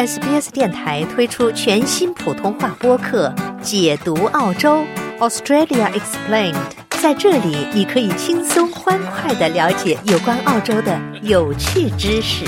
SBS 电台推出全新普通话播客《解读澳洲 Australia Explained》。在这里，你可以轻松欢快的了解有关澳洲的有趣知识。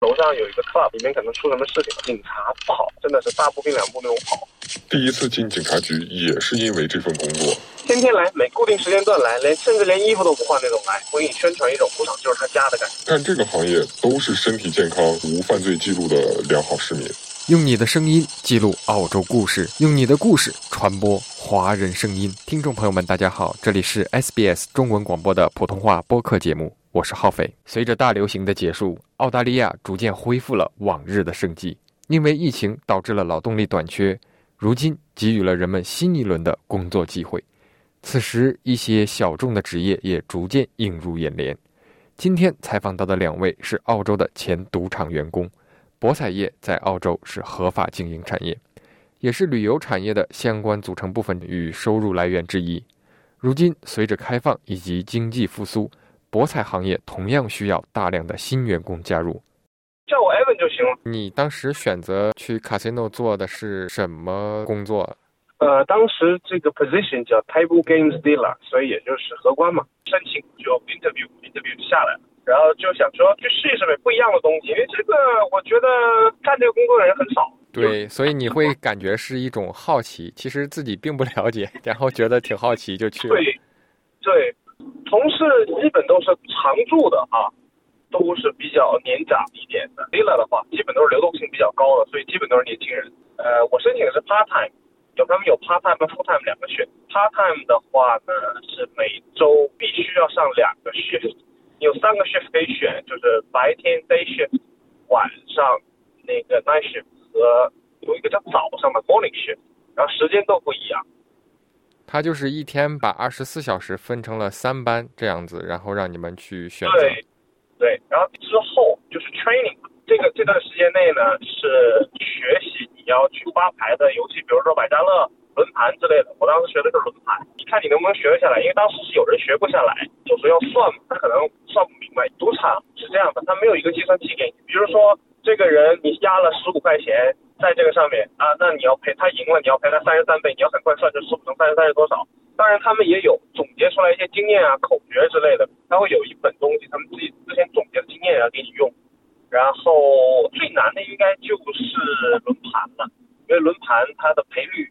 楼上有一个 club，里面可能出什么事情，警察跑，真的是大步并两步那种跑。第一次进警察局也是因为这份工作。天天来，每固定时间段来，连甚至连衣服都不换那种来，我给你宣传一种赌场就是他家的感觉。干这个行业都是身体健康、无犯罪记录的良好市民。用你的声音记录澳洲故事，用你的故事传播华人声音。听众朋友们，大家好，这里是 SBS 中文广播的普通话播客节目，我是浩飞。随着大流行的结束，澳大利亚逐渐恢复了往日的生机。因为疫情导致了劳动力短缺，如今给予了人们新一轮的工作机会。此时，一些小众的职业也逐渐映入眼帘。今天采访到的两位是澳洲的前赌场员工。博彩业在澳洲是合法经营产业，也是旅游产业的相关组成部分与收入来源之一。如今，随着开放以及经济复苏，博彩行业同样需要大量的新员工加入。你当时选择去 casino 做的是什么工作？呃，当时这个 position 叫 table games dealer，所以也就是荷官嘛。申请就 interview，interview 就下来了，然后就想说去试一试呗，不一样的东西。因为这个我觉得干这个工作的人很少。对，所以你会感觉是一种好奇，其实自己并不了解，然后觉得挺好奇就去了。对，对，同事基本都是常驻的啊，都是比较年长一点的。dealer 的话，基本都是流动性比较高的，所以基本都是年轻人。呃，我申请的是 part time。有他们有 part time 和 full time 两个选，part time 的话呢是每周必须要上两个 shift，有三个 shift 可以选，就是白天 day shift，晚上那个 night shift 和有一个叫早上的 morning shift，然后时间都不一样。他就是一天把二十四小时分成了三班这样子，然后让你们去选择。对，对，然后之后就是 training，这个这段时间内呢是学习。你要去发牌的游戏，比如说百家乐、轮盘之类的。我当时学的是轮盘，你看你能不能学得下来？因为当时是有人学不下来，有时候要算嘛，他可能算不明白。赌场是这样的，他没有一个计算器给你。比如说这个人你压了十五块钱在这个上面啊，那你要赔他赢了，你要赔他三十三倍，你要很快算这十五乘三十三是多少？当然他们也有总结出来一些经验啊、口诀之类的，他会有一本东西，他们自己之前总结的经验要给你用。然后最难的应该就是轮盘了，因为轮盘它的赔率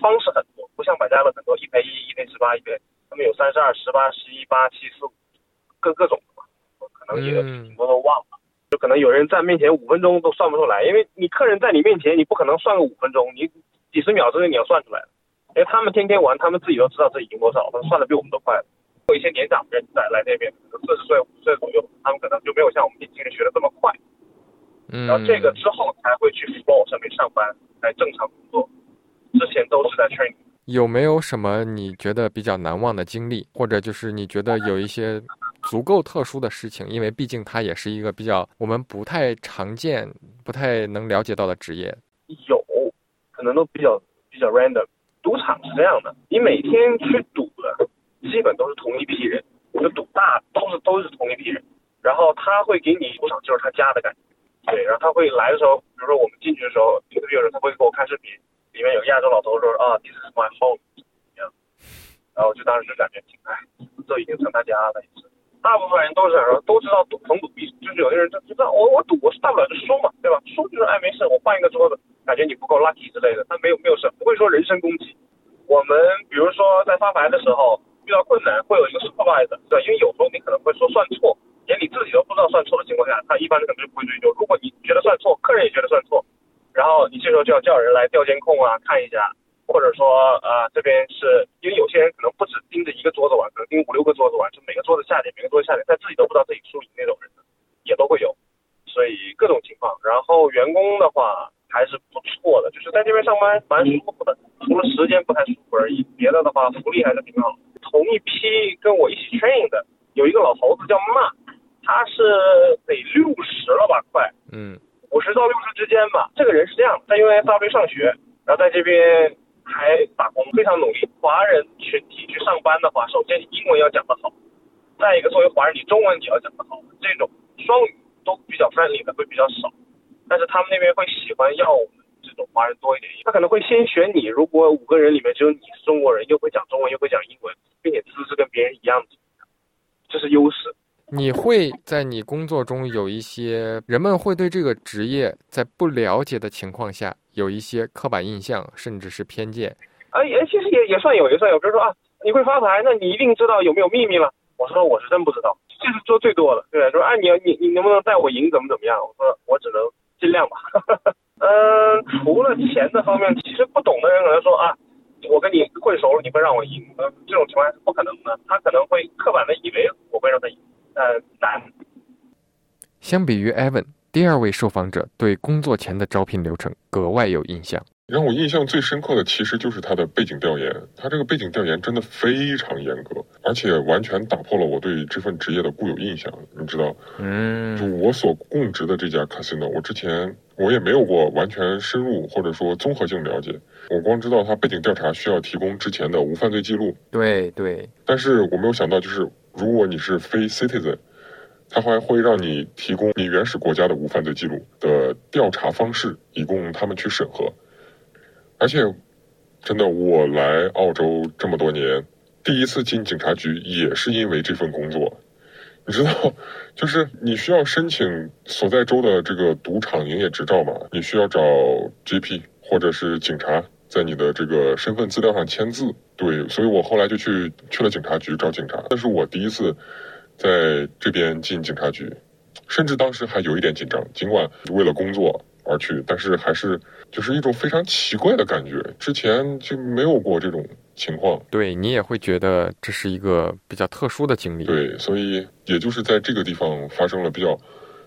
方式很多，不像百家乐很多一赔一，一赔十八，一赔他们有三十二、十八、十一、八、七、四、各各种的嘛，可能也挺多都忘了，就可能有人在面前五分钟都算不出来，因为你客人在你面前，你不可能算个五分钟，你几十秒之内你要算出来，因为他们天天玩，他们自己都知道自己赢多少，他算的比我们都快。有一些年长的人在来那边，可能四十岁、五十岁左右，他们可能就没有像我们年轻人学的这么快。嗯。然后这个之后才会去 floor 上面上班，来正常工作。之前都是在 training。有没有什么你觉得比较难忘的经历，或者就是你觉得有一些足够特殊的事情？因为毕竟它也是一个比较我们不太常见、不太能了解到的职业。有，可能都比较比较 random。赌场是这样的，你每天去赌的。基本都是同一批人，就赌大都是都是同一批人，然后他会给你赌场就是他家的感觉，对，然后他会来的时候，比如说我们进去的时候，有的有人他会给我看视频，里面有亚洲老头说啊，this is my home，这样，然后就当时就感觉挺哎，这已经成他家了，也是。大部分人都是说都知道赌逢赌必，就是有的人就知道我我赌我是大不了就输嘛，对吧？输就是哎没事，我换一个桌子，感觉你不够 lucky 之类的，他没有没有事，不会说人身攻击。我们比如说在发牌的时候。遇到困难会有一个 supervisor，对，因为有时候你可能会说算错，连你自己都不知道算错的情况下，他一般可能就不会追究。如果你觉得算错，客人也觉得算错，然后你这时候就要叫人来调监控啊，看一下，或者说啊这边是因为有些人可能不止盯着一个桌子玩，可能盯五六个桌子玩，就每个桌子下点，每个桌子下点，他自己都不知道自己输赢那种人，也都会有，所以各种情况。然后员工的话还是不错的，就是在这边上班蛮舒服的，除了时间不太舒服而已，别的的话福利还是挺好。同一批跟我一起 train 的有一个老头子叫骂，他是得六十了吧，快，嗯，五十到六十之间吧。这个人是这样，他因为大学上学，然后在这边还打工，非常努力。华人群体去上班的话，首先英文要讲得好，再一个作为华人，你中文你要讲得好，这种双语都比较 friendly 的会比较少，但是他们那边会喜欢要我们这种华人多一点。他可能会先选你，如果五个人里面只有你是中国人，又会讲中文又会讲英文，并且资质跟别人一样，这是优势。你会在你工作中有一些人们会对这个职业在不了解的情况下有一些刻板印象，甚至是偏见。啊，也其实也也算有，也算有。比如说啊，你会发财，那你一定知道有没有秘密了。我说我是真不知道，这是做最多的。对，说啊，你你你能不能带我赢，怎么怎么样？我说我只能尽量吧。嗯，除了钱的方面，其实不懂的人可能说啊，我跟你混熟了，你会让我赢？呃，这种情况是不可能的。他可能会刻板的以为我会让他赢。呃，难。相比于 Evan，第二位受访者对工作前的招聘流程格外有印象。让我印象最深刻的其实就是他的背景调研，他这个背景调研真的非常严格，而且完全打破了我对这份职业的固有印象。你知道，嗯，就我所供职的这家 casino，我之前我也没有过完全深入或者说综合性了解，我光知道他背景调查需要提供之前的无犯罪记录，对对，但是我没有想到就是。如果你是非 citizen，他还会让你提供你原始国家的无犯罪记录的调查方式，以供他们去审核。而且，真的，我来澳洲这么多年，第一次进警察局也是因为这份工作。你知道，就是你需要申请所在州的这个赌场营业执照嘛？你需要找 GP 或者是警察。在你的这个身份资料上签字，对，所以我后来就去去了警察局找警察。那是我第一次在这边进警察局，甚至当时还有一点紧张，尽管为了工作而去，但是还是就是一种非常奇怪的感觉，之前就没有过这种情况。对你也会觉得这是一个比较特殊的经历。对，所以也就是在这个地方发生了比较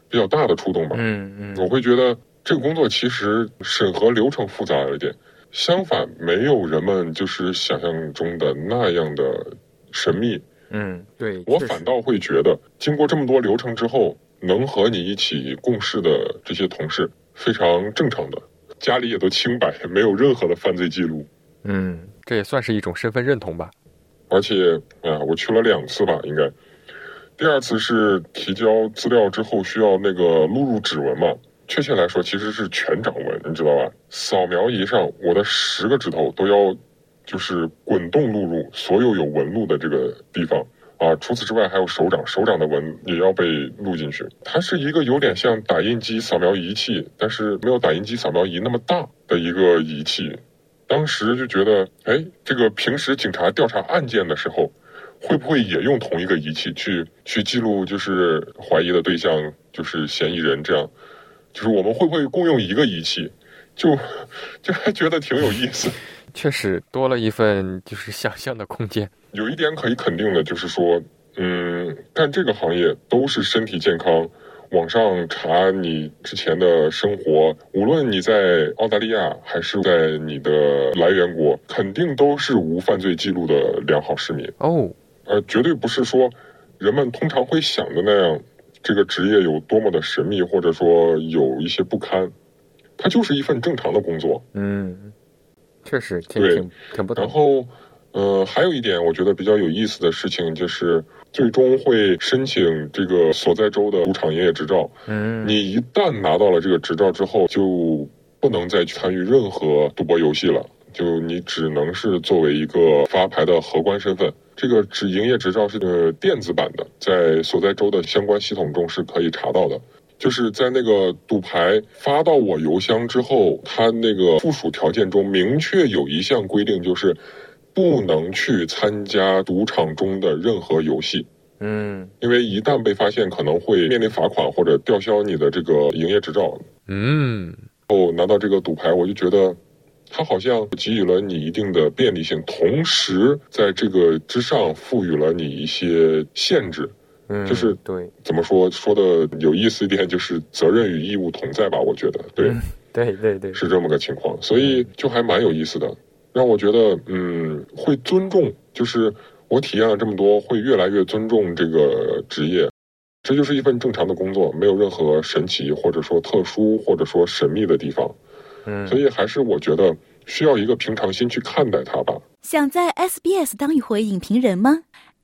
比较大的触动吧。嗯嗯，我会觉得这个工作其实审核流程复杂了一点。相反，没有人们就是想象中的那样的神秘。嗯，对我反倒会觉得，经过这么多流程之后，能和你一起共事的这些同事非常正常的，家里也都清白，没有任何的犯罪记录。嗯，这也算是一种身份认同吧。而且啊，我去了两次吧，应该，第二次是提交资料之后需要那个录入指纹嘛。确切来说，其实是全掌纹，你知道吧？扫描仪上，我的十个指头都要，就是滚动录入所有有纹路的这个地方啊。除此之外，还有手掌，手掌的纹也要被录进去。它是一个有点像打印机扫描仪器，但是没有打印机扫描仪那么大的一个仪器。当时就觉得，哎，这个平时警察调查案件的时候，会不会也用同一个仪器去去记录，就是怀疑的对象，就是嫌疑人这样？就是我们会不会共用一个仪器，就就还觉得挺有意思，确实多了一份就是想象的空间。有一点可以肯定的就是说，嗯，干这个行业都是身体健康。网上查你之前的生活，无论你在澳大利亚还是在你的来源国，肯定都是无犯罪记录的良好市民哦。呃，绝对不是说人们通常会想的那样。这个职业有多么的神秘，或者说有一些不堪，它就是一份正常的工作。嗯，确实，对，挺不同。然后，呃，还有一点我觉得比较有意思的事情就是，最终会申请这个所在州的赌场营业执照。嗯，你一旦拿到了这个执照之后，就不能再参与任何赌博游戏了，就你只能是作为一个发牌的荷官身份。这个执营业执照是呃电子版的，在所在州的相关系统中是可以查到的。就是在那个赌牌发到我邮箱之后，它那个附属条件中明确有一项规定，就是不能去参加赌场中的任何游戏。嗯，因为一旦被发现，可能会面临罚款或者吊销你的这个营业执照。嗯，哦拿到这个赌牌，我就觉得。它好像给予了你一定的便利性，同时在这个之上赋予了你一些限制。嗯，就是对，怎么说说的有意思一点，就是责任与义务同在吧？我觉得，对，对对对，是这么个情况，所以就还蛮有意思的，让我觉得，嗯，会尊重，就是我体验了这么多，会越来越尊重这个职业，这就是一份正常的工作，没有任何神奇或者说特殊或者说神秘的地方。嗯，所以还是我觉得需要一个平常心去看待它吧。想在 SBS 当一回影评人吗